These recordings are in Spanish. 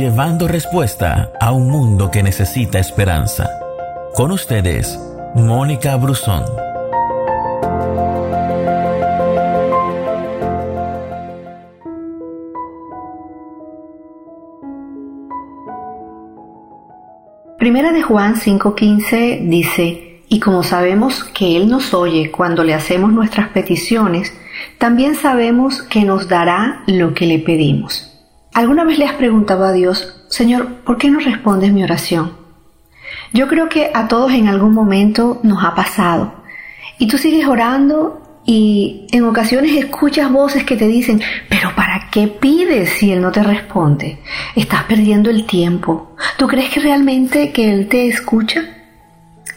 llevando respuesta a un mundo que necesita esperanza. Con ustedes, Mónica Brusón. Primera de Juan 5:15 dice, y como sabemos que Él nos oye cuando le hacemos nuestras peticiones, también sabemos que nos dará lo que le pedimos. ¿Alguna vez le has preguntado a Dios, Señor, ¿por qué no respondes mi oración? Yo creo que a todos en algún momento nos ha pasado. Y tú sigues orando y en ocasiones escuchas voces que te dicen, pero ¿para qué pides si Él no te responde? Estás perdiendo el tiempo. ¿Tú crees que realmente que Él te escucha?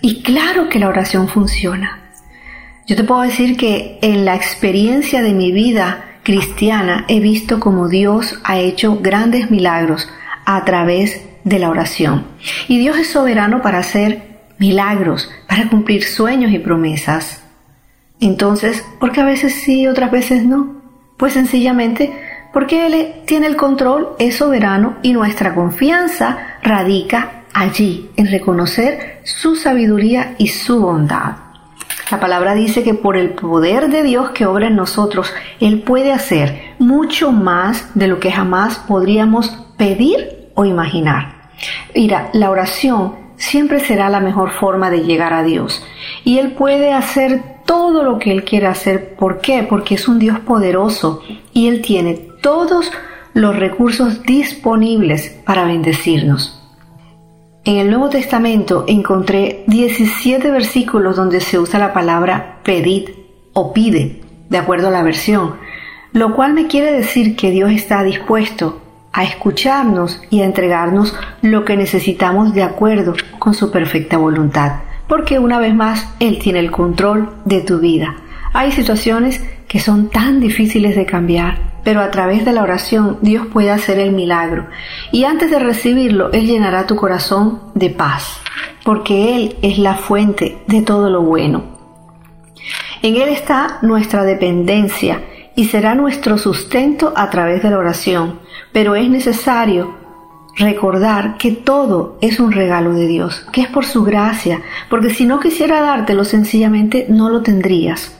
Y claro que la oración funciona. Yo te puedo decir que en la experiencia de mi vida cristiana he visto como Dios ha hecho grandes milagros a través de la oración. Y Dios es soberano para hacer milagros, para cumplir sueños y promesas. Entonces, ¿por qué a veces sí y otras veces no? Pues sencillamente porque Él tiene el control, es soberano y nuestra confianza radica allí, en reconocer su sabiduría y su bondad. La palabra dice que por el poder de Dios que obra en nosotros, Él puede hacer mucho más de lo que jamás podríamos pedir o imaginar. Mira, la oración siempre será la mejor forma de llegar a Dios. Y Él puede hacer todo lo que Él quiere hacer. ¿Por qué? Porque es un Dios poderoso y Él tiene todos los recursos disponibles para bendecirnos. En el Nuevo Testamento encontré 17 versículos donde se usa la palabra pedid o pide, de acuerdo a la versión, lo cual me quiere decir que Dios está dispuesto a escucharnos y a entregarnos lo que necesitamos de acuerdo con su perfecta voluntad, porque una vez más Él tiene el control de tu vida. Hay situaciones que son tan difíciles de cambiar, pero a través de la oración Dios puede hacer el milagro y antes de recibirlo Él llenará tu corazón de paz, porque Él es la fuente de todo lo bueno. En Él está nuestra dependencia y será nuestro sustento a través de la oración pero es necesario recordar que todo es un regalo de Dios, que es por su gracia, porque si no quisiera dártelo sencillamente no lo tendrías.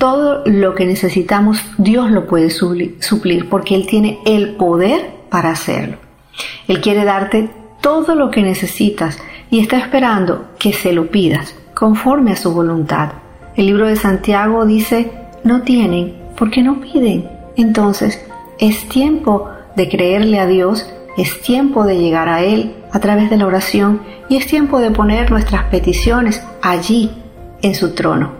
Todo lo que necesitamos Dios lo puede suplir porque Él tiene el poder para hacerlo. Él quiere darte todo lo que necesitas y está esperando que se lo pidas conforme a su voluntad. El libro de Santiago dice, no tienen porque no piden. Entonces, es tiempo de creerle a Dios, es tiempo de llegar a Él a través de la oración y es tiempo de poner nuestras peticiones allí, en su trono.